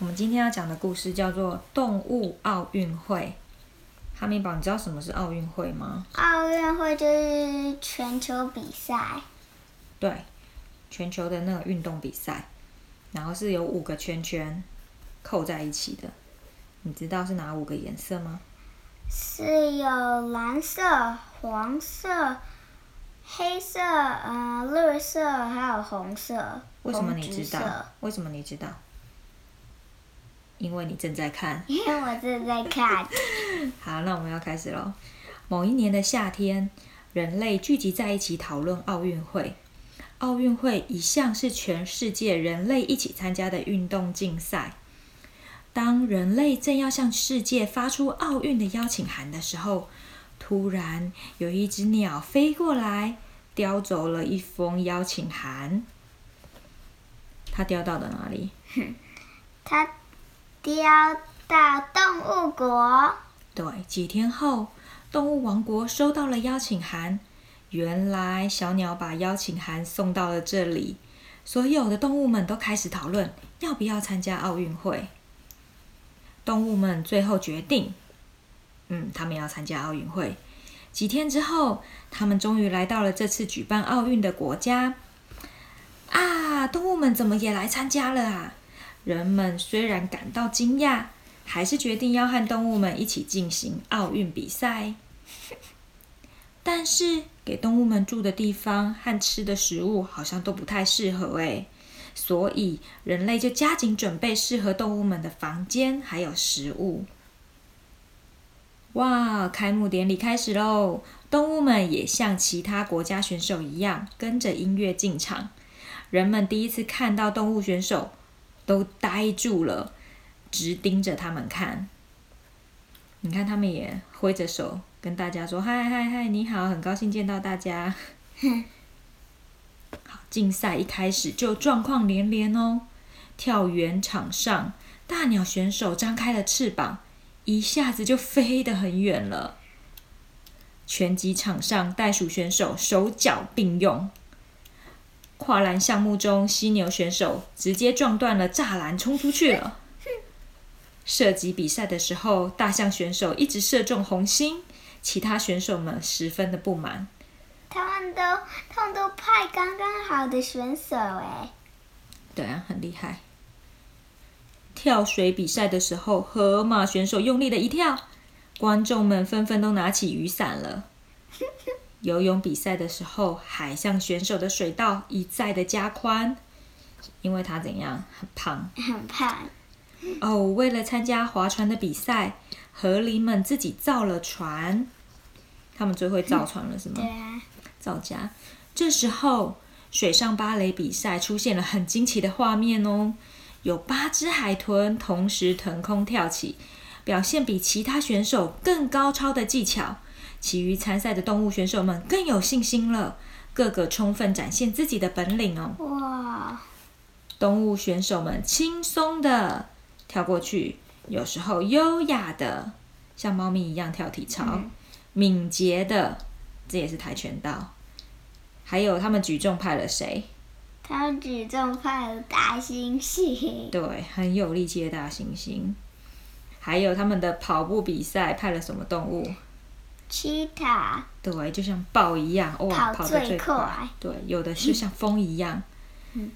我们今天要讲的故事叫做《动物奥运会》。哈密宝，你知道什么是奥运会吗？奥运会就是全球比赛，对，全球的那个运动比赛，然后是有五个圈圈扣在一起的。你知道是哪五个颜色吗？是有蓝色、黄色、黑色、嗯、绿色，还有红色。为什么你知道？为什么你知道？因为你正在看。因为我正在看。好，那我们要开始喽。某一年的夏天，人类聚集在一起讨论奥运会。奥运会一向是全世界人类一起参加的运动竞赛。当人类正要向世界发出奥运的邀请函的时候，突然有一只鸟飞过来，叼走了一封邀请函。它叼到了哪里？它叼到动物国，对，几天后，动物王国收到了邀请函。原来小鸟把邀请函送到了这里，所有的动物们都开始讨论要不要参加奥运会。动物们最后决定，嗯，他们要参加奥运会。几天之后，他们终于来到了这次举办奥运的国家。啊，动物们怎么也来参加了啊？人们虽然感到惊讶，还是决定要和动物们一起进行奥运比赛。但是给动物们住的地方和吃的食物好像都不太适合诶，所以人类就加紧准备适合动物们的房间还有食物。哇！开幕典礼开始喽！动物们也像其他国家选手一样，跟着音乐进场。人们第一次看到动物选手，都呆住了，直盯着他们看。你看，他们也挥着手跟大家说：“嗨嗨嗨，你好，很高兴见到大家。”好，竞赛一开始就状况连连哦。跳远场上，大鸟选手张开了翅膀，一下子就飞得很远了。拳击场上，袋鼠选手手脚并用。跨栏项目中，犀牛选手直接撞断了栅栏，冲出去了。射击比赛的时候，大象选手一直射中红心，其他选手们十分的不满。他们都他们都派刚刚好的选手哎，对啊，很厉害。跳水比赛的时候，河马选手用力的一跳，观众们纷纷都拿起雨伞了。游泳比赛的时候，海象选手的水道一再的加宽，因为他怎样很胖。很胖。哦，为了参加划船的比赛，河狸们自己造了船。他们最会造船了，是吗？对啊，造家。这时候，水上芭蕾比赛出现了很惊奇的画面哦，有八只海豚同时腾空跳起，表现比其他选手更高超的技巧。其余参赛的动物选手们更有信心了，个个充分展现自己的本领哦。哇，动物选手们轻松的跳过去，有时候优雅的像猫咪一样跳体操，嗯敏捷的，这也是跆拳道。还有他们举重派了谁？他们举重派了大猩猩，对，很有力气的大猩猩。还有他们的跑步比赛派了什么动物？对，就像豹一样，哇，跑跑得最最快快。对，有的是像风一样。嗯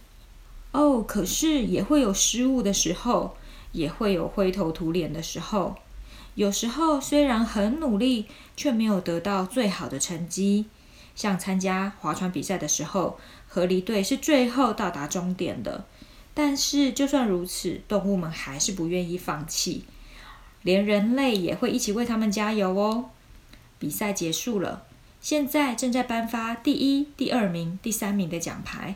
哦，可是也会有失误的时候，也会有灰头土脸的时候。有时候虽然很努力，却没有得到最好的成绩。像参加划船比赛的时候，河狸队是最后到达终点的。但是就算如此，动物们还是不愿意放弃，连人类也会一起为他们加油哦。比赛结束了，现在正在颁发第一、第二名、第三名的奖牌。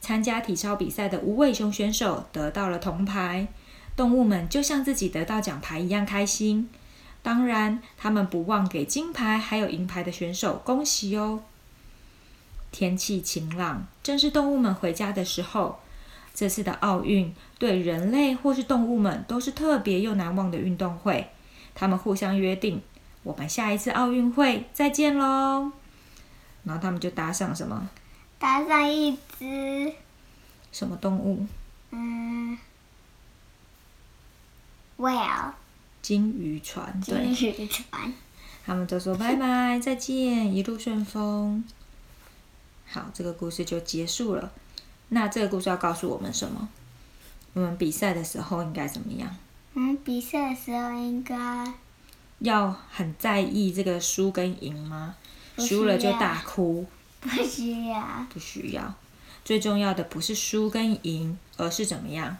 参加体操比赛的无尾熊选手得到了铜牌，动物们就像自己得到奖牌一样开心。当然，他们不忘给金牌还有银牌的选手恭喜哦。天气晴朗，正是动物们回家的时候。这次的奥运对人类或是动物们都是特别又难忘的运动会。他们互相约定，我们下一次奥运会再见喽。然后他们就搭上什么搭上一只什么动物？嗯 whale，金鱼船，对，金鱼船。他们都说拜拜，再见，一路顺风。好，这个故事就结束了。那这个故事要告诉我们什么？我们比赛的时候应该怎么样？嗯，比赛的时候应该要很在意这个输跟赢吗？输了就大哭，不需要，不需要。最重要的不是输跟赢，而是怎么样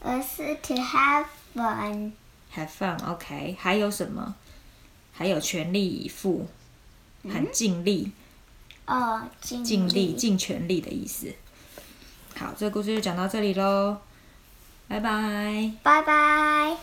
而是 to have fun。？Have fun，OK、还有什么？还有全力以赴，很尽力，哦，尽尽力、尽全力的意思。好，这个故事就讲到这里喽，拜拜。拜拜。